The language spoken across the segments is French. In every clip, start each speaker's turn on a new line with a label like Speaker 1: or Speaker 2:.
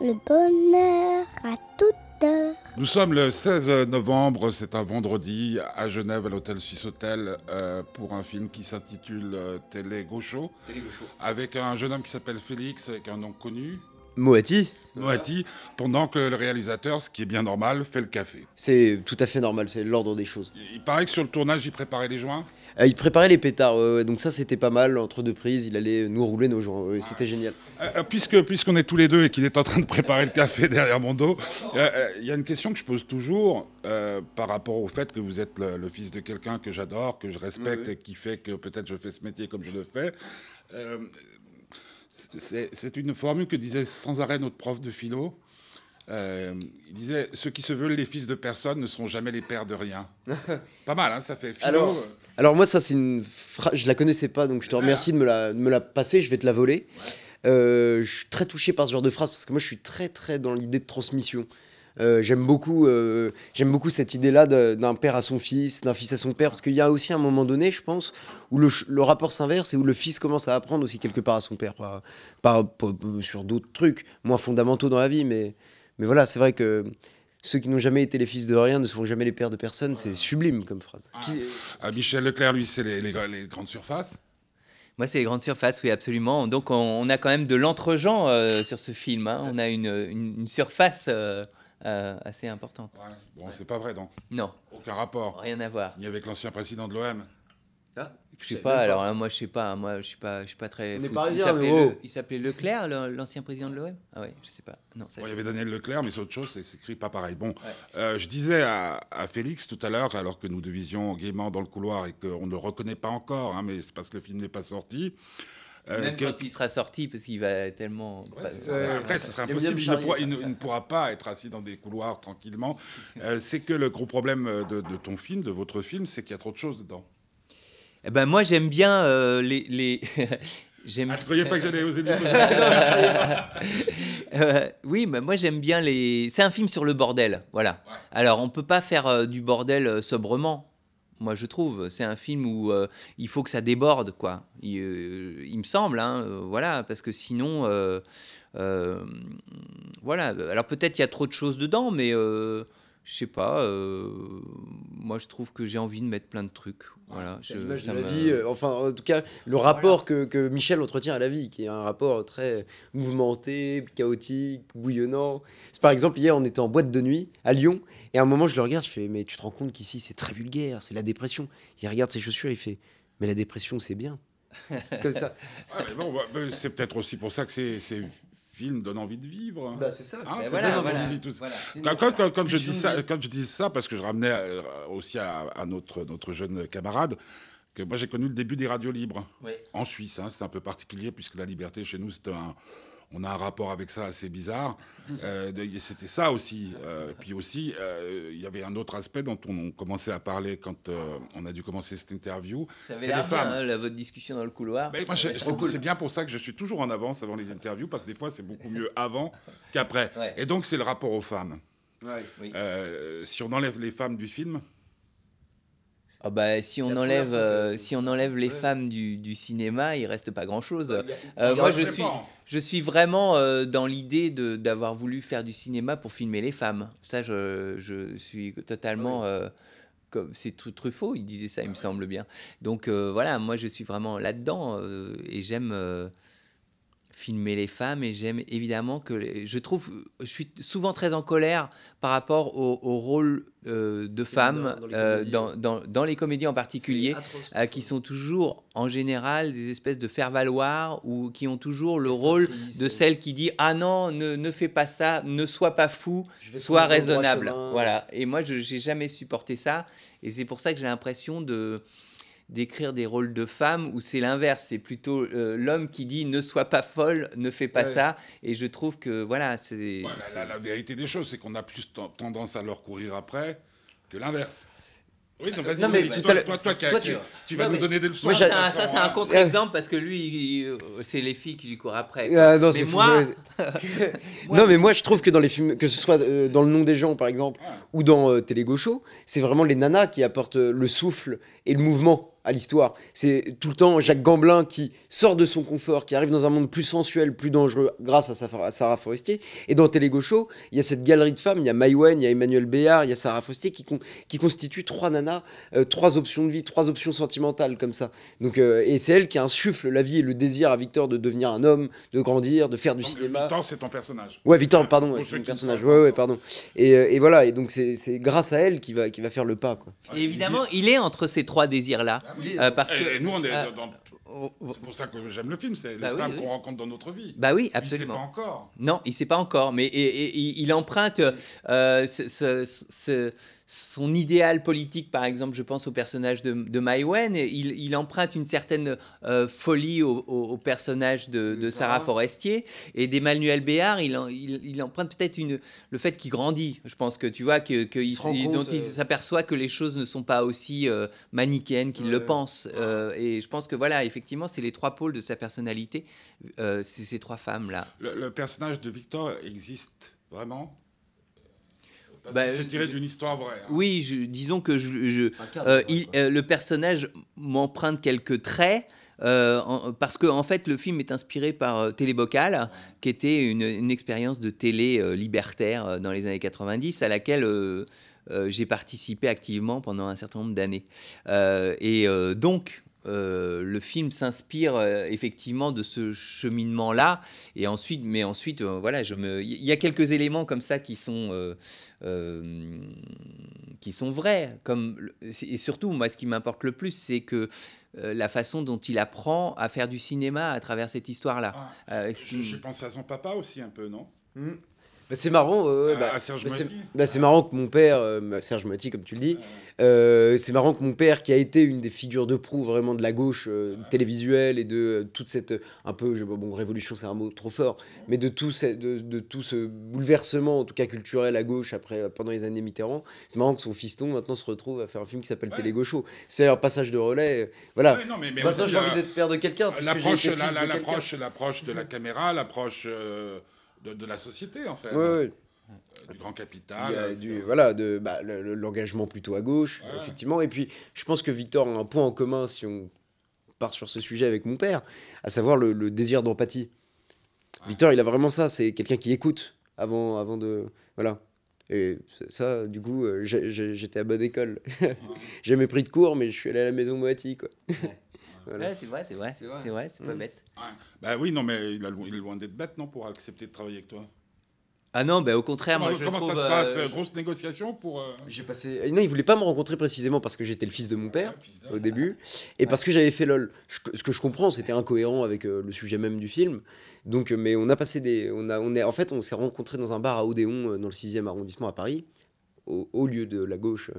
Speaker 1: le bonheur à toute heure.
Speaker 2: Nous sommes le 16 novembre, c'est un vendredi, à Genève, à l'hôtel Suisse Hôtel, euh, pour un film qui s'intitule euh, Télé Gaucho, avec un jeune homme qui s'appelle Félix, avec un nom connu,
Speaker 3: Moati,
Speaker 2: Moati, pendant que le réalisateur, ce qui est bien normal, fait le café.
Speaker 3: c'est tout à fait normal, c'est l'ordre des choses.
Speaker 2: Il paraît que sur le tournage, il préparait les joints?
Speaker 3: Euh, il préparait les pétards, donc ça c'était pas mal, entre deux prises, il allait nous rouler nos joints, c'était génial.
Speaker 2: Euh, euh, puisque puisqu'on est tous les deux et qu'il est en train de préparer le café derrière mon dos, il y a une question que je pose toujours par rapport au fait que vous êtes le, le fils de quelqu'un que j'adore, que je respecte
Speaker 3: Oui, oui.
Speaker 2: et qui fait que peut-être je fais ce métier comme je le fais. C'est une formule que disait sans arrêt notre prof de philo. Euh, il disait ceux qui se veulent les fils de personne ne seront jamais les pères de rien. Pas mal, hein, ça fait philo.
Speaker 3: Alors, Alors moi ça c'est une phrase, je la connaissais pas, donc je te remercie de me la, de me la passer, je vais te la voler. Euh, je suis très touché par ce genre de phrase parce que moi je suis très très dans l'idée de transmission. Euh, j'aime beaucoup, euh, j'aime beaucoup cette idée-là d'un père à son fils, d'un fils à son père, parce qu'il y a aussi un moment donné, je pense, où le, rapport s'inverse et où le fils commence à apprendre aussi quelque part à son père, par, par- par- sur d'autres trucs moins fondamentaux dans la vie, mais, mais voilà, c'est vrai que ceux qui n'ont jamais été les fils de rien ne seront jamais les pères de personne, c'est sublime comme phrase.
Speaker 2: Ah, ah, Michel Leclerc, lui, c'est les, les- les grandes surfaces?
Speaker 4: Moi, c'est les grandes surfaces, oui, absolument. Donc, on, on a quand même de l'entre-gens euh, sur ce film. hein. On a une, une- une surface euh, euh, assez importante.
Speaker 2: Ouais. Bon, c'est pas vrai, donc.
Speaker 4: Non,
Speaker 2: Aucun rapport.
Speaker 4: rien à voir.
Speaker 2: Ni avec l'ancien président de l'OM.
Speaker 4: Je sais pas, alors hein, moi, je sais pas. Moi, je suis pas, je suis pas très.
Speaker 3: On est
Speaker 4: foot. il
Speaker 3: parisiens,
Speaker 4: s'appelait
Speaker 3: nous, oh.
Speaker 4: Le- il s'appelait Leclerc, le- l'ancien président de l'OM Ah ouais, je sais pas. Non, ça...
Speaker 2: Bon, il y avait Daniel Leclerc, mais c'est autre chose, c'est c'est écrit pas pareil. Bon,
Speaker 4: Ouais.
Speaker 2: euh, je disais à, à Félix tout à l'heure, alors que nous devisions gaiement dans le couloir et qu'on ne le reconnaît pas encore, hein, mais c'est parce que le film n'est pas sorti. Euh,
Speaker 4: Même
Speaker 2: que-
Speaker 4: quand il sera sorti, parce qu'il va tellement.
Speaker 2: Ouais,
Speaker 4: pas-
Speaker 2: c'est ça.
Speaker 3: Ouais.
Speaker 2: Après, ce sera impossible. Il ne, pourra,
Speaker 3: charrier.
Speaker 2: il ne- il ne pourra pas être assis dans des couloirs tranquillement. Euh, c'est que le gros problème de, de ton film, de votre film, c'est qu'il y a trop de choses dedans.
Speaker 4: Eh ben, moi, j'aime bien euh, les. les... j'aime
Speaker 2: Ah, tu croyais pas que j'allais oser
Speaker 4: Euh, oui, mais moi j'aime bien les. C'est un film sur le bordel, voilà.
Speaker 2: Ouais.
Speaker 4: Alors on peut pas faire euh, du bordel euh, sobrement. Moi je trouve, c'est un film où euh, il faut que ça déborde, quoi. Il, euh, me semble, hein, euh, voilà, parce que sinon, voilà. Alors peut-être il y a trop de choses dedans, mais je sais pas. euh, moi je trouve que j'ai envie de mettre plein de trucs, voilà.
Speaker 3: C'est
Speaker 4: je-
Speaker 3: l'image de
Speaker 4: ça
Speaker 3: la vie, euh, enfin en tout cas le rapport que, que Michel entretient à la vie, qui est un rapport très mouvementé, chaotique, bouillonnant. C'est par exemple hier on était en boîte de nuit à Lyon et à un moment je le regarde, je fais mais tu te rends compte qu'ici c'est très vulgaire, c'est la dépression. Il regarde ses chaussures, il fait mais la dépression c'est bien. Comme ça.
Speaker 2: Ouais, bon, bah, bah, c'est peut-être aussi pour ça que ces, ces films donnent envie de vivre.
Speaker 3: Bah c'est ça.
Speaker 2: Hein, c'est
Speaker 4: voilà, voilà,
Speaker 2: aussi, tout ça.
Speaker 4: voilà.
Speaker 2: Quand, quand- quand- quand je dis ça,
Speaker 3: vie.
Speaker 2: quand je dis ça, parce que je ramenais euh, aussi à, à notre, notre jeune camarade, que moi j'ai connu le début des radios libres
Speaker 4: Oui.
Speaker 2: en Suisse. hein. c'est un peu particulier puisque la liberté chez nous, c'est un, on a un rapport avec ça assez bizarre. Euh, C'était ça aussi. Euh, puis aussi, euh, il y avait un autre aspect dont on commençait à parler quand euh, on a dû commencer cette interview.
Speaker 4: Ça avait
Speaker 2: C'est
Speaker 4: l'air bien,
Speaker 2: femmes.
Speaker 4: hein, la- votre discussion dans le couloir. Cool.
Speaker 2: c'est bien pour ça que je suis toujours en avance avant les interviews parce que des fois, c'est beaucoup mieux avant qu'après.
Speaker 4: Ouais.
Speaker 2: Et donc, c'est le rapport aux femmes.
Speaker 4: Oui.
Speaker 2: Euh, si on enlève les femmes du film,
Speaker 4: Ah bah, si on enlève, euh, si on enlève les
Speaker 3: Ouais.
Speaker 4: femmes du, du cinéma, il reste pas grand chose.
Speaker 3: Euh,
Speaker 4: moi, je suis, je suis vraiment euh, dans l'idée d'avoir voulu faire du cinéma pour filmer les femmes. Ça, je, je suis totalement. comme c'est tout Truffaut, il disait ça, il me semble bien. Donc voilà, moi, je suis vraiment là-dedans et j'aime. Filmer les femmes et j'aime évidemment que je trouve je suis souvent très en colère par rapport au, au rôle euh, de femmes
Speaker 3: dans les
Speaker 4: euh, dans- dans les comédies en particulier euh, qui sont toujours en général des espèces de faire-valoir ou qui ont toujours le rôle de celle qui dit ah non ne, ne fais pas ça ne sois pas fou sois raisonnable. voilà. Et moi je j'ai jamais supporté ça. Et c'est pour ça que j'ai l'impression de d'écrire des rôles de femmes où c'est l'inverse c'est plutôt euh, l'homme qui dit ne sois pas folle ne fais pas
Speaker 3: Ouais.
Speaker 4: ça et je trouve que voilà c'est
Speaker 2: Ouais, la, vérité des choses, c'est qu'on a plus ten- tendance à leur courir après que l'inverse. Oui, donc vas-y,
Speaker 3: Non, mais
Speaker 2: toi, toi, qui tu, vas
Speaker 3: Non,
Speaker 2: nous
Speaker 3: mais-
Speaker 2: donner des leçons.
Speaker 3: Moi,
Speaker 4: ça, c'est un-
Speaker 2: toute
Speaker 4: ça,
Speaker 2: façon,
Speaker 4: c'est un contre-exemple parce que lui, c'est les filles qui lui courent après.
Speaker 3: Ah, non,
Speaker 4: Mais moi-
Speaker 3: non, mais moi je trouve que dans les films, que ce soit euh, dans Le nom des gens par exemple,
Speaker 2: Ouais.
Speaker 3: ou dans euh, Télé Gaucho, c'est vraiment les nanas qui apportent euh, le souffle et le mouvement à l'histoire. C'est tout le temps Jacques Gamblin qui sort de son confort, qui arrive dans un monde plus sensuel, plus dangereux grâce à Sarah Forestier. Et dans Télé Gaucho, il y a cette galerie de femmes, il y a Maïwen, il y a Emmanuel Béard, il y a Sarah Forestier qui, qui constituent trois nanas, euh, trois options de vie, trois options sentimentales comme ça. Donc, euh, et c'est elle qui insuffle la vie et le désir à Victor de devenir un homme, de grandir, de faire du cinéma.
Speaker 2: Victor, c'est ton personnage.
Speaker 3: Ouais, Victor, pardon, c'est mon personnage. Ouais, ouais, pardon. Et, euh, et voilà, et donc c'est grâce à elle qui va, qui va faire le pas. Quoi.
Speaker 4: Et évidemment, il est entre ces trois désirs-là. Ah
Speaker 2: euh, parce que, nous, on est euh, dans. C'est pour ça que j'aime le film, c'est bah les femmes qu'on rencontre dans notre vie.
Speaker 4: Bah oui, absolument.
Speaker 2: Il sait pas encore.
Speaker 4: Non, il sait pas encore, mais et, il emprunte euh, ce, son idéal politique, par exemple, je pense au personnage de, de Maïwen, il, il, emprunte une certaine euh, folie au, personnage de, Sarah Forestier et d'Emmanuel Béard, il, il, emprunte peut-être le fait qu'il grandit. Je pense que tu vois que, dont il euh, s'aperçoit que les choses ne sont pas aussi manichéennes qu'il le pense. et je pense que voilà, effectivement, c'est les trois pôles de sa personnalité, c'est ces trois femmes là.
Speaker 2: le personnage de Victor existe vraiment? Bah, c'est tiré d'une histoire vraie. Hein.
Speaker 4: Oui, disons que je, euh, euh, le personnage m'emprunte quelques traits. Euh, parce que en fait le film est inspiré par Télébocal, qui était une, expérience de télé libertaire dans les années 90 à laquelle j'ai participé activement pendant un certain nombre d'années. et donc euh, le film s'inspire euh, effectivement de ce cheminement-là. Et ensuite, mais ensuite, euh, voilà, je me, il y a quelques éléments comme ça qui sont qui sont vrais. Comme et surtout, moi, ce qui m'importe le plus, c'est que la façon dont il apprend à faire du cinéma à travers cette histoire-là.
Speaker 2: Ah, je, pense à son papa aussi un peu, non?
Speaker 3: Mmh. Bah, c'est marrant, bah, bah, c'est marrant que mon père, Serge Mati, comme tu le dis, euh, c'est marrant que mon père, qui a été une des figures de proue vraiment de la gauche euh, télévisuelle et de euh, toute cette un peu bon révolution, c'est un mot trop fort, mais de tout, ce, de, tout ce bouleversement en tout cas culturel à gauche après pendant les années Mitterrand, c'est marrant que son fiston maintenant se retrouve à faire un film qui s'appelle Télé Gaucho. C'est un passage de relais, voilà.
Speaker 2: non, mais,
Speaker 3: maintenant j'ai envie d'être père de quelqu'un.
Speaker 2: L'approche, l'approche, de la caméra, l'approche de, de, la société en fait.
Speaker 3: Ouais,
Speaker 2: du grand capital.
Speaker 3: du, voilà, de bah, l'engagement plutôt à gauche, effectivement. Et puis, je pense que Victor a un point en commun si on part sur ce sujet avec mon père, à savoir le, désir d'empathie. Victor, il a vraiment ça. C'est quelqu'un qui écoute avant, avant de. Voilà. Et ça, du coup, euh, j'étais à bonne école. J'ai jamais pris de cours, mais je suis allé à la maison Moati, quoi.
Speaker 4: Ouais. C'est vrai, c'est vrai, c'est vrai, c'est pas bête.
Speaker 2: Bah oui, non, mais il, il est loin d'être bête, non, pour accepter de travailler avec toi.
Speaker 4: Ah non, bah au contraire,
Speaker 2: comment,
Speaker 4: moi je
Speaker 2: Comment
Speaker 4: ça
Speaker 2: se passe euh, Grosse négociation pour. Euh,
Speaker 3: j'ai passé. Non, il voulait pas me rencontrer précisément parce que j'étais le fils de mon père au début et parce que j'avais fait LOL. ce que je comprends, c'était incohérent avec euh, le sujet même du film. Donc, mais on a passé des. On a, on est, en fait, on s'est rencontrés dans un bar à Odéon, dans le 6e arrondissement à Paris, au, lieu de la gauche.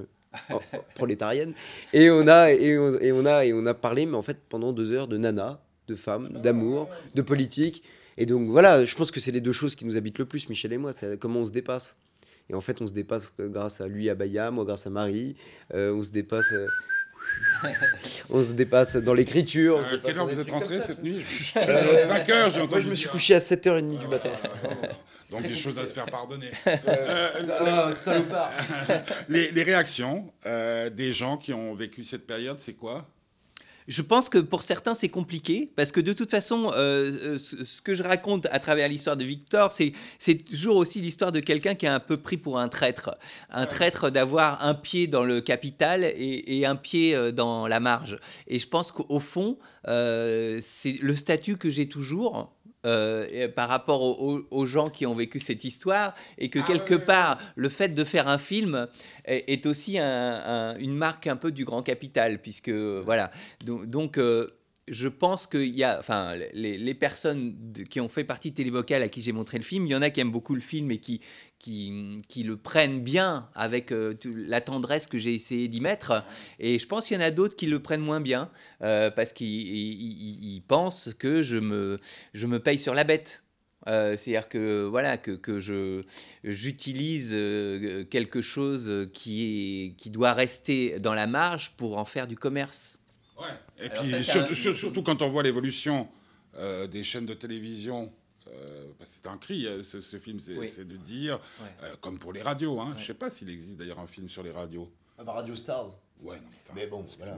Speaker 3: prolétarienne et on a et on, et on a et on a parlé mais en fait pendant deux heures de nana de femmes d'amour de politique et donc voilà, je pense que c'est les deux choses qui nous habitent le plus, Michel et moi, c'est comment on se dépasse. Et en fait, on se dépasse grâce à lui, à Baya, moi grâce à Marie. Euh, on se dépasse. Euh, on se dépasse dans l'écriture.
Speaker 2: À quelle heure vous êtes rentré cette nuit 5 heures, j'ai entendu.
Speaker 3: Moi, je me suis couché à 7h30 du matin.
Speaker 2: Donc, des choses à se faire pardonner.
Speaker 3: Euh, salopard.
Speaker 2: les, les, réactions des gens qui ont vécu cette période, c'est quoi?
Speaker 4: Je pense que pour certains, c'est compliqué, parce que de toute façon, euh, euh, ce que je raconte à travers l'histoire de Victor, c'est toujours aussi l'histoire de quelqu'un qui est un peu pris pour un traître. Un traître d'avoir un pied dans le capital et, un pied euh, dans la marge. Et je pense qu'au fond, c'est le statut que j'ai toujours, par rapport aux, gens qui ont vécu cette histoire et que ah quelque part le fait de faire un film est, aussi une marque un peu du grand capital, puisque voilà. Donc, euh, je pense qu'il y a, enfin, les, personnes qui ont fait partie de à qui j'ai montré le film, il y en a qui aiment beaucoup le film et qui, qui, le prennent bien avec euh, la tendresse que j'ai essayé d'y mettre. Et je pense qu'il y en a d'autres qui le prennent moins bien euh, parce qu'ils pensent que je me, je me paye sur la bête. Euh, c'est-à-dire que voilà que, que je j'utilise euh, quelque chose qui qui doit rester dans la marge pour en faire du commerce.
Speaker 2: Ouais. Et puis surtout, quand on voit l'évolution euh, des chaînes de télévision. c'est un cri, ce, film, c'est de dire, comme pour les radios. Hein, Je ne sais pas s'il existe d'ailleurs un film sur les radios.
Speaker 3: Ah bah Radio Stars.
Speaker 2: Ouais,
Speaker 3: mais bon, voilà.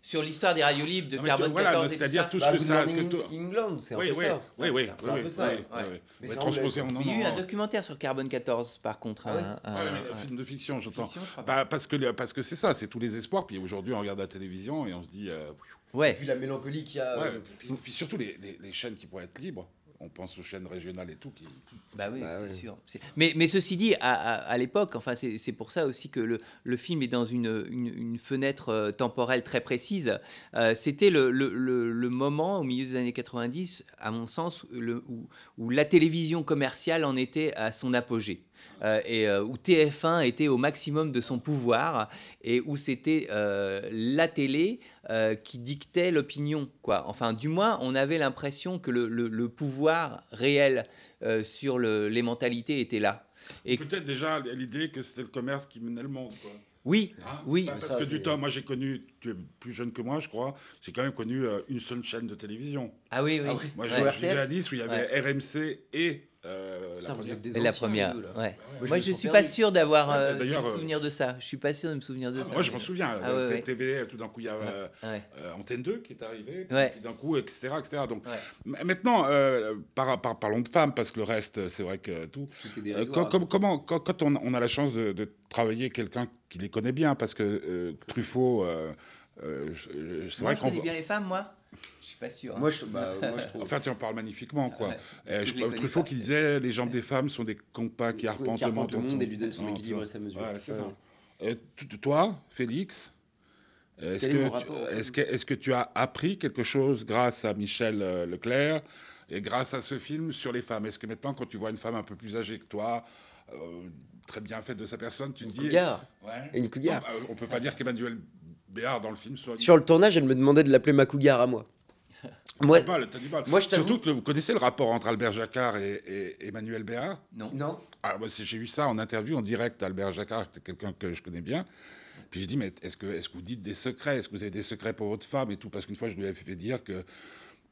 Speaker 4: Sur l'histoire des radios libres de
Speaker 2: Non,
Speaker 4: Carbone
Speaker 2: voilà,
Speaker 4: 14 et tout
Speaker 2: c'est-à-dire tout ce
Speaker 3: Bah,
Speaker 2: que
Speaker 3: Good
Speaker 2: ça. Que tout-
Speaker 3: England, c'est un
Speaker 2: Oui,
Speaker 3: peu
Speaker 2: oui,
Speaker 3: ça.
Speaker 2: oui, oui,
Speaker 3: C'est un peu ça.
Speaker 2: oui,
Speaker 4: ouais.
Speaker 2: Transposé en
Speaker 4: Il y a eu un documentaire sur Carbone 14, par contre.
Speaker 3: Ah ouais
Speaker 4: un- un-
Speaker 2: Ouais, mais
Speaker 4: un-
Speaker 2: un film de fiction, j'entends. Bah, parce que parce que c'est ça, c'est tous les espoirs. Puis aujourd'hui, on regarde la télévision et on se dit. euh,
Speaker 4: Ouais.
Speaker 3: puis la mélancolie qu'il y a.
Speaker 2: ouais,
Speaker 3: euh,
Speaker 2: puis, puis surtout les, les- les chaînes qui pourraient être libres. On pense aux chaînes régionales et tout. Qui...
Speaker 4: Bah oui,
Speaker 3: Bah
Speaker 4: c'est sûr. Mais, mais ceci dit, à, à- à l'époque, enfin, c'est pour ça aussi que le, le film est dans une, une- une fenêtre euh, temporelle très précise. Euh, C'était le, le- le- le moment, au milieu des années 90, à mon sens, le- où, où la télévision commerciale en était à son apogée. Euh, et euh, où TF1 était au maximum de son pouvoir et où c'était euh, la télé euh, qui dictait l'opinion. quoi. Enfin, du moins, on avait l'impression que le, le- le pouvoir réel euh, sur le- les mentalités était là. Et
Speaker 2: Peut-être déjà l'idée que c'était le commerce qui menait le monde. Quoi.
Speaker 4: oui,
Speaker 2: Hein
Speaker 4: oui,
Speaker 2: parce
Speaker 3: ça,
Speaker 2: que du temps, moi j'ai connu, tu es plus jeune que moi, je crois, j'ai quand même connu euh, une seule chaîne de télévision.
Speaker 4: ah oui, oui.
Speaker 3: Ah oui.
Speaker 2: Moi
Speaker 4: Ouais.
Speaker 2: vivais
Speaker 3: RTF?
Speaker 2: à Nice où il y avait RMC et euh, la première.
Speaker 3: des
Speaker 4: la ouais.
Speaker 3: Moi,
Speaker 4: je
Speaker 3: sens
Speaker 4: suis pas sûr d'avoir
Speaker 2: Ouais,
Speaker 4: euh, me
Speaker 2: euh,
Speaker 4: souvenir de ça. Je suis pas sûr de me souvenir de
Speaker 2: Ah,
Speaker 4: ça.
Speaker 2: moi je m'en souviens,
Speaker 4: Ah,
Speaker 2: euh,
Speaker 4: ouais.
Speaker 2: TV, tout d'un coup il y a euh,
Speaker 4: Ouais.
Speaker 2: euh, Antenne 2 qui est arrivé, puis, d'un coup, etc. etc. Donc, Maintenant, euh, par- par- parlons de femmes, parce que le reste, c'est vrai que tout.
Speaker 3: Tout est
Speaker 2: Euh, com- comment, quand, quand on, on a la chance de, de travailler quelqu'un qui les connaît bien, parce que euh, Truffaut, euh, euh, je- c'est vrai
Speaker 4: je
Speaker 2: qu'on.
Speaker 4: connais bien les femmes, moi. Je suis pas sûr. hein.
Speaker 3: Moi, je, bah, moi, je trouve.
Speaker 2: Enfin, tu en parles magnifiquement, quoi.
Speaker 4: Ouais.
Speaker 2: Euh,
Speaker 4: Parce que
Speaker 2: je-
Speaker 4: je les connais
Speaker 2: Truffaut
Speaker 4: pas.
Speaker 2: qui disait les jambes des femmes sont des compas qui arpentent le monde.
Speaker 3: le monde et lui donne son
Speaker 2: Non,
Speaker 3: équilibre et sa mesure.
Speaker 2: Ouais, c'est
Speaker 3: Ouais.
Speaker 2: ça. Euh, t- toi, Félix, est-ce
Speaker 3: est
Speaker 2: que, tu- est-ce que, est-ce que tu as appris quelque chose grâce à Michel euh, Leclerc et grâce à ce film sur les femmes? Est-ce que maintenant, quand tu vois une femme un peu plus âgée que toi, euh, très bien faite de sa personne, tu te dis.
Speaker 3: Couillard.
Speaker 2: Ouais.
Speaker 3: Une couillard.
Speaker 2: Non, bah, on peut pas dire qu'Emmanuel Béard dans le film soit.
Speaker 3: Sur le tournage, elle me demandait de l'appeler ma couillard à moi. Moi,
Speaker 2: du mal, t'as du mal.
Speaker 3: moi, je t'avoue.
Speaker 2: Surtout que vous connaissez le rapport entre Albert Jacquard et, et Emmanuel Béard?
Speaker 4: Non.
Speaker 3: Non.
Speaker 2: Ah, moi, j'ai eu ça en interview en direct d'Albert Jacquard, c'est quelqu'un que je connais bien. Puis j'ai dit, mais est-ce que, est-ce que vous dites des secrets? Est-ce que vous avez des secrets pour votre femme et tout? Parce qu'une fois, je lui avais fait dire que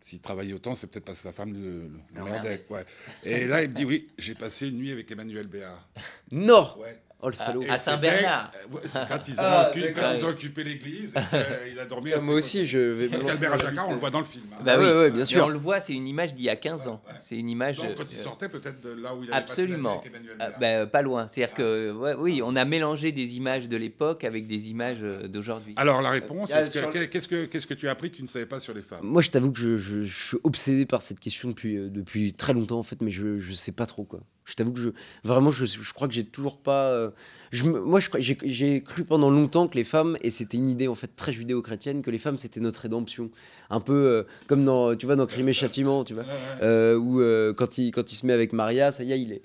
Speaker 2: s'il travaillait autant, c'est peut-être parce que sa femme le, le
Speaker 4: Le
Speaker 2: merdait. Ouais. Et là, il me dit, oui, j'ai passé une nuit avec Emmanuel Béard.
Speaker 3: Non.
Speaker 2: Ouais.
Speaker 3: Oh le salaud.
Speaker 2: Et
Speaker 4: À Saint-Bernard.
Speaker 2: euh, quand ils ont,
Speaker 3: Ah,
Speaker 2: quand ils ont occupé l'église, et qu'il a dormi à
Speaker 3: moi
Speaker 2: ses
Speaker 3: aussi, je vais.
Speaker 2: Parce qu'Albert Jacquard, on le voit dans le film. hein.
Speaker 4: Bah
Speaker 3: Ah
Speaker 4: oui,
Speaker 3: ouais, ouais, bien sûr.
Speaker 4: on le voit, c'est une image d'il y a 15 ans.
Speaker 2: Ouais.
Speaker 4: C'est une image.
Speaker 2: Donc, quand il
Speaker 4: euh,
Speaker 2: sortait peut-être de là où il avait
Speaker 4: Absolument.
Speaker 2: passé la nuit avec Emmanuel
Speaker 4: Ah, bah, pas loin. C'est-à-dire que, oui, on a mélangé des images de l'époque avec des images euh, d'aujourd'hui.
Speaker 2: Alors, la réponse,
Speaker 3: Ah,
Speaker 2: que-
Speaker 3: le-
Speaker 2: qu'est-ce que, tu as appris que tu ne savais pas sur les femmes?
Speaker 3: Moi, je t'avoue que je, je- je suis obsédé par cette question depuis, euh, depuis très longtemps, en fait, mais je, je sais pas trop, quoi. Je t'avoue que je, vraiment, je, je crois que j'ai toujours pas. euh, je moi, j'ai cru pendant longtemps que les femmes, et c'était une idée en fait très judéo-chrétienne, que les femmes c'était notre rédemption. Un peu euh, comme dans, tu vois, dans Crime et Châtiment, tu vois, euh, où euh, quand, il, quand il se met avec Maria, ça y est, il est.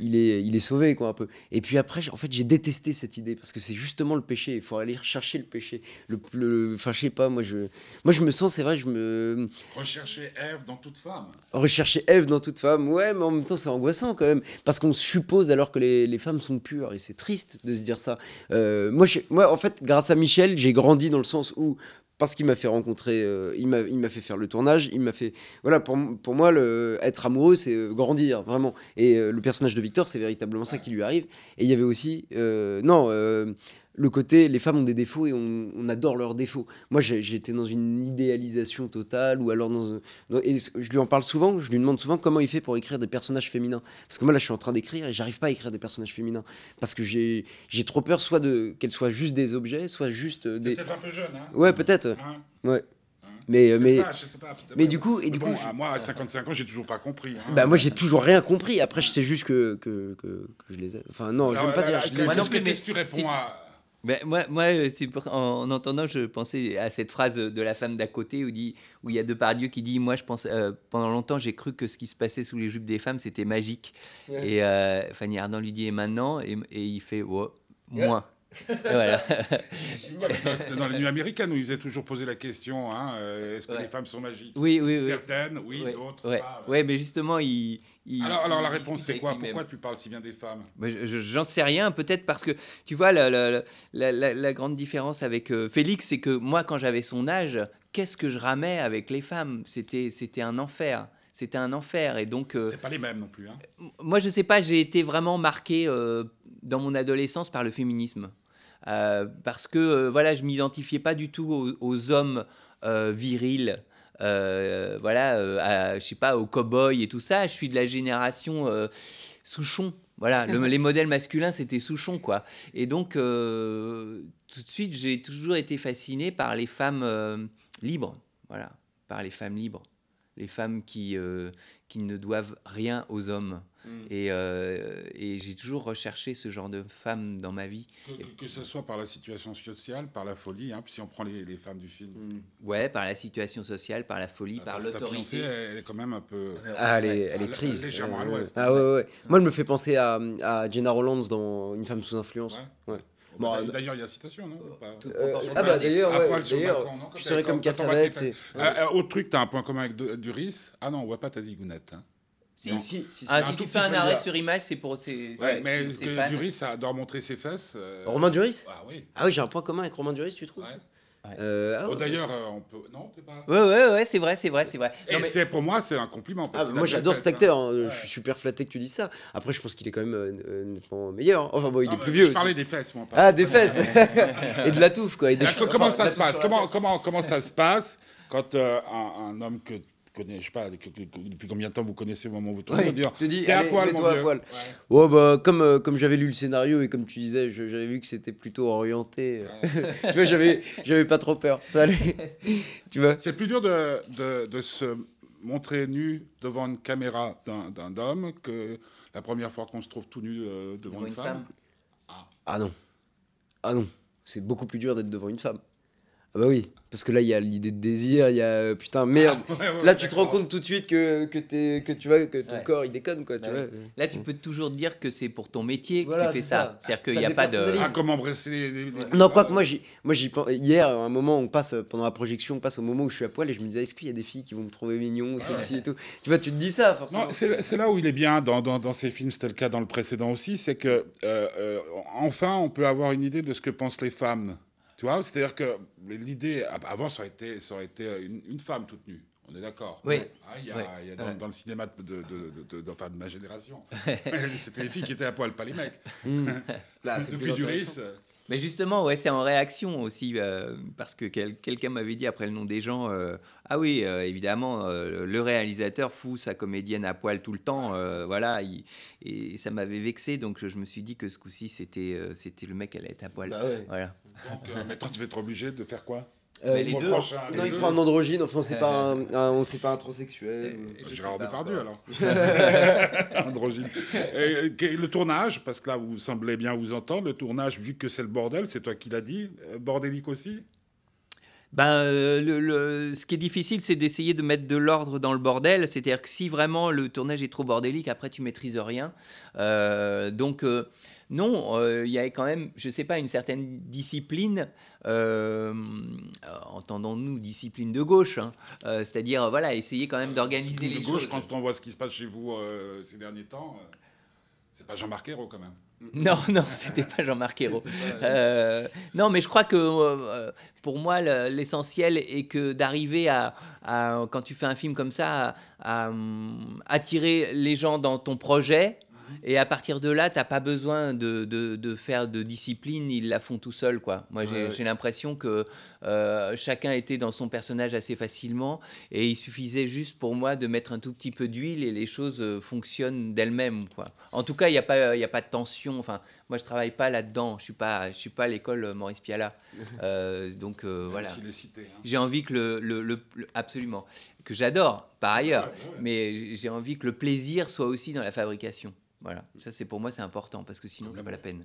Speaker 3: Il est, il est sauvé, quoi, un peu. Et puis après, en fait, j'ai détesté cette idée parce que c'est justement le péché. Il faut aller chercher le péché. Le, le- enfin, je sais pas, moi, je, moi, je me sens, c'est vrai, je me,
Speaker 2: Rechercher Ève dans toute femme.
Speaker 3: rechercher Ève dans toute femme, ouais, mais en même temps, c'est angoissant quand même. Parce qu'on suppose alors que les, les femmes sont pures, et c'est triste de se dire ça. Euh, moi, je- moi, en fait, grâce à Michel, j'ai grandi dans le sens où, parce qu'il m'a fait rencontrer, euh, il m'a fait faire le tournage, il m'a fait. Voilà, pour, pour moi, être amoureux, c'est euh, grandir, vraiment. Et euh, le personnage de Victor, c'est véritablement ça qui lui arrive. Et il y avait aussi. non. Le côté, les femmes ont des défauts et on, on adore leurs défauts. Moi, j'étais dans une idéalisation totale, ou alors dans, Et je lui en parle souvent, je lui demande souvent comment il fait pour écrire des personnages féminins. Parce que moi là je suis en train d'écrire et j'arrive pas à écrire des personnages féminins. Parce que j'ai j'ai trop peur soit de qu'elles soient juste des objets, soit juste euh, des...
Speaker 2: peut-être un peu jeune, hein
Speaker 3: Ouais peut-être,
Speaker 2: Hein
Speaker 3: ouais.
Speaker 2: Hein
Speaker 3: Mais, euh,
Speaker 2: Je sais
Speaker 3: mais,
Speaker 2: pas, je sais pas,
Speaker 3: mais du coup, et du
Speaker 2: bon,
Speaker 3: coup,
Speaker 2: moi, à 55 ans, j'ai toujours pas compris. hein.
Speaker 3: bah moi j'ai toujours rien compris. Après je sais juste que, que, que, que je les ai... Enfin non, je
Speaker 2: Alors,
Speaker 3: vais pas
Speaker 2: là,
Speaker 3: dire...
Speaker 2: là,
Speaker 3: je les
Speaker 4: Moi non mais
Speaker 2: tu réponds
Speaker 4: si
Speaker 2: à.
Speaker 4: Moi, moi euh, en, en entendant, je pensais à cette phrase de la femme d'à côté où, dit, où il y a Depardieu qui dit Moi, je pense, euh, pendant longtemps, j'ai cru que ce qui se passait sous les jupes des femmes, c'était magique.
Speaker 3: Ouais.
Speaker 4: Et euh, Fanny Ardant lui dit Et maintenant? Et, et il fait Oh, moins. Voilà.
Speaker 2: C'était dans les nuits américaines où ils faisaient toujours poser la question hein, euh, est-ce que
Speaker 4: Ouais.
Speaker 2: les femmes sont magiques?
Speaker 4: Oui, oui, oui.
Speaker 2: Certaines, oui,
Speaker 4: Ouais,
Speaker 2: d'autres.
Speaker 4: ouais,
Speaker 2: pas.
Speaker 4: ouais, mais justement, il. il-
Speaker 2: Alors, alors la réponse, c'est quoi? Pourquoi tu parles si bien des femmes?
Speaker 4: Bah, je- je- J'en sais rien, peut-être parce que tu vois, la, la- la- la- la grande différence avec euh, Félix, c'est que moi, quand j'avais son âge, qu'est-ce que je ramais avec les femmes? C'était c'était un enfer. C'était un enfer. Et donc, euh,
Speaker 2: C'est pas les mêmes non plus. Hein.
Speaker 4: moi, je sais pas, j'ai été vraiment marqué euh, dans mon adolescence par le féminisme. Euh, parce que euh, voilà, je m'identifiais pas du tout aux, aux hommes euh, virils. voilà, à, je sais pas, aux cow-boys et tout ça. Je suis de la génération Souchon. Voilà, le- les modèles masculins, c'était Souchon, quoi. Et donc, euh, tout de suite, j'ai toujours été fasciné par les femmes euh, libres. Voilà, par les femmes libres. Les femmes qui, euh, qui ne doivent rien aux hommes. Et, euh, et j'ai toujours recherché ce genre de femmes dans ma vie.
Speaker 2: Que, que- que ce soit par la situation sociale, par la folie, hein, puis si on prend les, les femmes du film.
Speaker 4: Ouais, par la situation sociale, par la folie,
Speaker 2: Ah,
Speaker 4: par
Speaker 2: parce que ta
Speaker 4: l'autorité.
Speaker 2: fiancée, elle est quand même un peu.
Speaker 3: Ah, elle est, elle est triste.
Speaker 2: légèrement à l'ouest.
Speaker 3: Ah ouais, ouais, ouais. Moi, elle me fait penser à, à Jenna Rollins dans Une femme sous influence.
Speaker 2: Ouais.
Speaker 3: Ouais.
Speaker 2: Bon, bah, D'ailleurs, il y a citation, non
Speaker 3: Euh, ah bah d'ailleurs, ouais, je serais comme Cassavetes. c'est-
Speaker 2: Euh, euh, autre truc, tu as un point commun avec Duris. Ah non, on voit pas ta zigounette. hein.
Speaker 3: Si, si, si,
Speaker 4: Ah,
Speaker 3: si.
Speaker 4: tu fais un arrêt sur image, c'est pour tes.
Speaker 2: Ouais, mais
Speaker 4: c'est-
Speaker 2: que. Duris ça doit montrer ses fesses. euh,
Speaker 3: Romain Duris?
Speaker 2: Ah oui.
Speaker 3: Ah oui, j'ai un point commun avec Romain Duris, tu trouves?
Speaker 2: Ouais.
Speaker 3: Euh, ah
Speaker 2: Oh,
Speaker 3: ouais.
Speaker 2: D'ailleurs, euh, on peut. Non, t'es pas.
Speaker 4: Ouais, ouais, ouais, c'est vrai, c'est vrai, c'est vrai.
Speaker 2: Et
Speaker 4: Non, mais-
Speaker 2: c'est pour moi, c'est un compliment. parce
Speaker 3: Ah, moi j'adore cet acteur, hein.
Speaker 2: Ouais.
Speaker 3: je suis super flatté que tu dises ça. Après je pense qu'il est quand même euh, euh, nettement meilleur. Enfin bon, il
Speaker 2: Non,
Speaker 3: est plus vieux
Speaker 2: Je
Speaker 3: aussi.
Speaker 2: parlais des fesses, moi.
Speaker 3: Ah des fesses Et de la touffe quoi. Et
Speaker 2: Alors, comment
Speaker 3: enfin,
Speaker 2: ça se passe comment, comment, comment ça se passe quand euh, un, un homme que connais, je sais pas, que- que- que- depuis combien de temps vous connaissez où vous tournez,
Speaker 3: Ouais,
Speaker 2: dire
Speaker 3: te dis,
Speaker 2: T'es à poil, mon
Speaker 3: mets-toi à
Speaker 2: vieux.
Speaker 3: poil.
Speaker 2: Ouais.
Speaker 3: Ouais bah comme euh, comme j'avais lu le scénario et comme tu disais, je- j'avais vu que c'était plutôt orienté. euh, tu vois, j'avais j'avais pas trop peur. Ça allait. tu vois.
Speaker 2: C'est plus dur de, de, de se montrer nu devant une caméra d'un d'un homme que la première fois qu'on se trouve tout nu euh, devant,
Speaker 4: Devant
Speaker 2: une,
Speaker 4: une
Speaker 2: femme.
Speaker 4: femme.
Speaker 3: Ah non. Ah non. C'est beaucoup plus dur d'être devant une femme. Ah bah oui, parce que là il y a l'idée de désir, il y a euh, putain merde.
Speaker 2: Ouais, ouais,
Speaker 3: Là, tu te rends compte tout de suite que, que, t'es- que tu vois que ton
Speaker 4: Ouais.
Speaker 3: corps il déconne quoi, tu
Speaker 4: Bah
Speaker 3: vois.
Speaker 4: Là, tu peux toujours dire que c'est pour ton métier que
Speaker 3: Voilà,
Speaker 4: tu fais ça.
Speaker 3: ça.
Speaker 4: C'est-à-dire qu'il n'y a pas de.
Speaker 2: Ah, comment embrasser les.
Speaker 3: Non, quoi que moi, j'y, moi j'y hier, à un moment, on passe pendant la projection, on passe au moment où je suis à poil et je me disais, est-ce qu'il y a des filles qui vont me trouver mignon, sexy et tout? Tu vois, tu te dis ça forcément.
Speaker 2: Non, c'est c'est là où il est bien dans, dans, dans ces films, c'était le cas dans le précédent aussi, c'est que euh, euh, enfin on peut avoir une idée de ce que pensent les femmes. Tu vois, c'est-à-dire que l'idée, avant ça aurait été, ça aurait été une, une femme toute nue. On est d'accord.
Speaker 4: Oui.
Speaker 2: Ah, il y a,
Speaker 4: Ouais.
Speaker 2: il y a dans,
Speaker 4: Ouais.
Speaker 2: dans le cinéma de, de, de, de- de- enfin, de ma génération, c'était les filles qui étaient à poil, pas les mecs.
Speaker 3: Mmh. Là, c'est
Speaker 2: Depuis
Speaker 3: plus
Speaker 2: Duris,
Speaker 4: Mais justement, ouais, c'est en réaction aussi, euh, parce que quel- quelqu'un m'avait dit après le nom des gens, euh, ah oui, euh, évidemment, euh, le réalisateur fout sa comédienne à poil tout le temps, euh, voilà, il- et ça m'avait vexé, donc je me suis dit que ce coup-ci, c'était euh, c'était le mec, elle est à poil.
Speaker 3: Bah ouais.
Speaker 4: Voilà.
Speaker 2: Donc, euh, mais toi, tu vas être obligé de faire quoi?
Speaker 3: Euh,
Speaker 4: Mais les
Speaker 2: prochain, les
Speaker 3: non, il
Speaker 2: deux.
Speaker 3: prend un androgyne, enfin, on sait pas un, un- on sait pas un transsexuel.
Speaker 2: Gérard Depardieu alors. Androgyne. Et, et, le tournage, parce que là vous semblez bien vous entendre, le tournage, vu que c'est le bordel, c'est toi qui l'as dit, euh, bordélique aussi?
Speaker 4: Ben, euh, le, le- ce qui est difficile, c'est d'essayer de mettre de l'ordre dans le bordel. C'est-à-dire que si vraiment le tournage est trop bordélique, après tu maîtrises rien. Euh, donc euh, non, euh, il y a quand même, je sais pas, une certaine discipline. Euh, Entendons-nous discipline de gauche, hein. Euh, c'est-à-dire voilà, essayer quand même d'organiser
Speaker 2: de
Speaker 4: les
Speaker 2: gauche,
Speaker 4: choses.
Speaker 2: quand on voit ce qui se passe chez vous euh, ces derniers temps, euh, c'est pas Jean-Marc Ayrault quand même.
Speaker 4: Non, non, c'était pas Jean-Marc Ayrault. Euh, non, mais je crois que euh, pour moi, le- l'essentiel est que d'arriver à, à- quand tu fais un film comme ça, à, à, hum, attirer les gens dans ton projet. Et à partir de là, t'as pas besoin de, de- de faire de discipline, ils la font tout seuls, quoi. Moi, j'ai
Speaker 3: Ouais,
Speaker 4: l'impression que euh, chacun était dans son personnage assez facilement, et il suffisait juste pour moi de mettre un tout petit peu d'huile et les choses euh, fonctionnent d'elles-mêmes, quoi. En tout cas, il n'y a pas, il a pas de tension. Enfin, moi, je travaille pas là-dedans. Je suis pas, je suis pas à l'école euh, Maurice Pialat. Euh, donc euh, voilà.
Speaker 2: hein.
Speaker 4: J'ai envie que le, le- le- le- absolument que j'adore par ailleurs,
Speaker 2: Ouais, ouais, ouais.
Speaker 4: mais j'ai envie que le plaisir soit aussi dans la fabrication. Voilà, ça c'est pour moi c'est important parce que sinon
Speaker 2: Comme
Speaker 4: c'est pas la peine.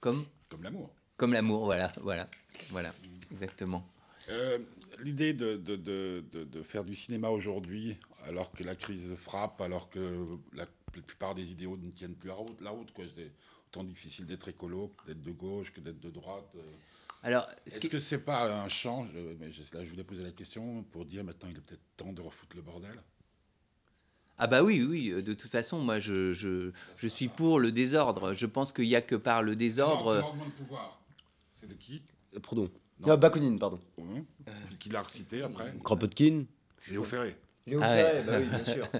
Speaker 4: Comme
Speaker 2: Comme l'amour.
Speaker 4: comme l'amour, voilà, voilà, voilà, exactement.
Speaker 2: Euh, L'idée de, de, de, de- de faire du cinéma aujourd'hui, alors que la crise frappe, alors que la, la plupart des idéaux ne tiennent plus la route, la route quoi. C'est autant difficile d'être écolo, que d'être de gauche, que d'être de droite. euh.
Speaker 4: Alors, ce
Speaker 2: Est-ce
Speaker 4: qui-
Speaker 2: que c'est pas un champ je, mais je, Là, je voulais poser la question pour dire maintenant, il est peut-être temps de refoutre le bordel?
Speaker 4: ah bah oui, oui, euh, de toute façon, moi je, je, je suis pour le désordre. Je pense qu'il y a que par le
Speaker 2: C'est
Speaker 4: désordre.
Speaker 2: l'ordre de pouvoir. C'est de qui?
Speaker 3: Euh, Pardon.
Speaker 2: Non.
Speaker 3: Ah, Bakounine, pardon.
Speaker 2: Qui l'a recité après?
Speaker 3: Kropotkin.
Speaker 2: Léo Ferré.
Speaker 3: Léo
Speaker 4: Ah
Speaker 3: Ferré,
Speaker 4: ouais.
Speaker 3: bah oui, bien sûr.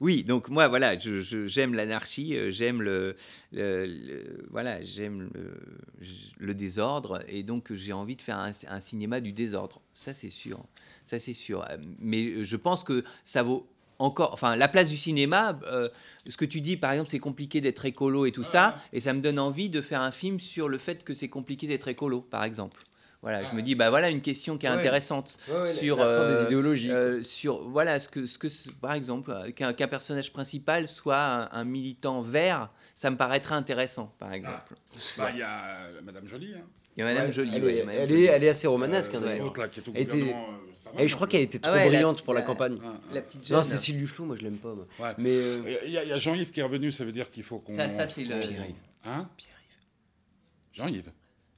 Speaker 4: Oui, donc moi, voilà, je- je- j'aime l'anarchie, euh, j'aime le, le- le- voilà, j'aime le, désordre, et donc j'ai envie de faire un, un cinéma du désordre. Ça, c'est sûr. Ça, c'est sûr. Euh, Mais je pense que ça vaut encore, enfin, la place du cinéma. euh, ce que tu dis, par exemple, c'est compliqué d'être écolo et tout ça, et ça me donne envie de faire un film sur le fait que c'est compliqué d'être écolo, par exemple. Voilà, je me dis, bah voilà une question qui est
Speaker 3: Ouais.
Speaker 4: intéressante
Speaker 3: Ouais, ouais,
Speaker 4: sur
Speaker 3: la fin
Speaker 4: euh,
Speaker 3: des idéologies.
Speaker 4: euh, sur voilà ce que ce que par exemple euh, qu'un personnage principal soit un, un militant vert, ça me paraîtrait intéressant par exemple.
Speaker 2: Bah, il y a euh, Madame Jolie. Hein.
Speaker 4: Il y a Madame
Speaker 3: Ouais,
Speaker 4: Jolie,
Speaker 3: elle, est, elle, est, elle est assez romanesque. hein,
Speaker 2: Euh, là, qui est au
Speaker 3: Elle était-
Speaker 2: gouvernement, euh, c'est pas mal,
Speaker 3: Et je crois
Speaker 2: non
Speaker 3: qu'elle était
Speaker 4: Ah
Speaker 3: trop
Speaker 4: ouais,
Speaker 3: brillante pour la
Speaker 4: la-
Speaker 3: campagne.
Speaker 2: Ah, ah.
Speaker 4: La petite
Speaker 3: Non. Cécile Duflot, moi je l'aime pas. moi.
Speaker 2: Ouais.
Speaker 3: Mais euh,
Speaker 2: Il y a- Jean-Yves qui est revenu, ça veut dire qu'il faut qu'on.
Speaker 4: Ça, ça, c'est le-
Speaker 3: Pierre-Yves.
Speaker 2: Hein Jean-Yves.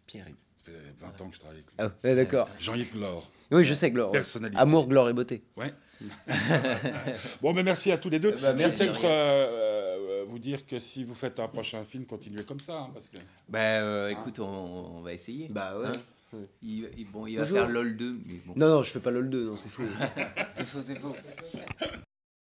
Speaker 3: Pierre-Yves.
Speaker 2: Ça fait 20 ans que je travaille avec lui.
Speaker 3: Ah, ouais, d'accord.
Speaker 2: Jean-Yves Glore.
Speaker 3: Oui, je sais, Glore.
Speaker 2: Personnalité.
Speaker 3: Amour, gloire et beauté.
Speaker 2: Ouais. bon, mais merci à tous les deux.
Speaker 3: Bah, merci,
Speaker 2: Je vais peut-être
Speaker 3: Ariel.
Speaker 2: euh, euh, vous dire que si vous faites un prochain film, continuez comme ça. hein, parce que...
Speaker 4: Bah euh, écoute, on, on va essayer.
Speaker 3: Bah ouais.
Speaker 4: Hein il, il- bon, il va faire LOL 2, mais bon.
Speaker 3: Non, non, je fais pas LOL 2, non, c'est faux. c'est faux, c'est faux.